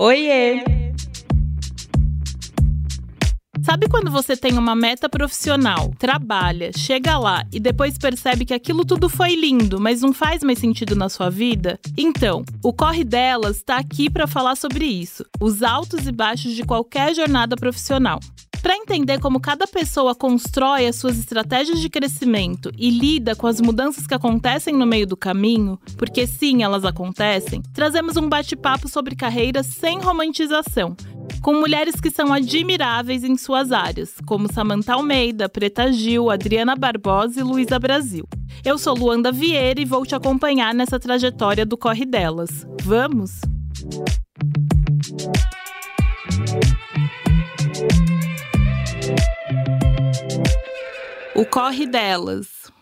Oiê! Sabe quando você tem uma meta profissional, trabalha, chega lá e depois percebe que aquilo tudo foi lindo, mas não faz mais sentido na sua vida? Então, o Corre Delas está aqui para falar sobre isso, os altos e baixos de qualquer jornada profissional. Para entender como cada pessoa constrói as suas estratégias de crescimento e lida com as mudanças que acontecem no meio do caminho, porque sim, elas acontecem, trazemos um bate-papo sobre carreiras sem romantização, com mulheres que são admiráveis em suas áreas, como Samantha Almeida, Preta Gil, Adriana Barbosa e Luísa Brasil. Eu sou Luanda Vieira e vou te acompanhar nessa trajetória do Corre Delas. Vamos? O Corre Delas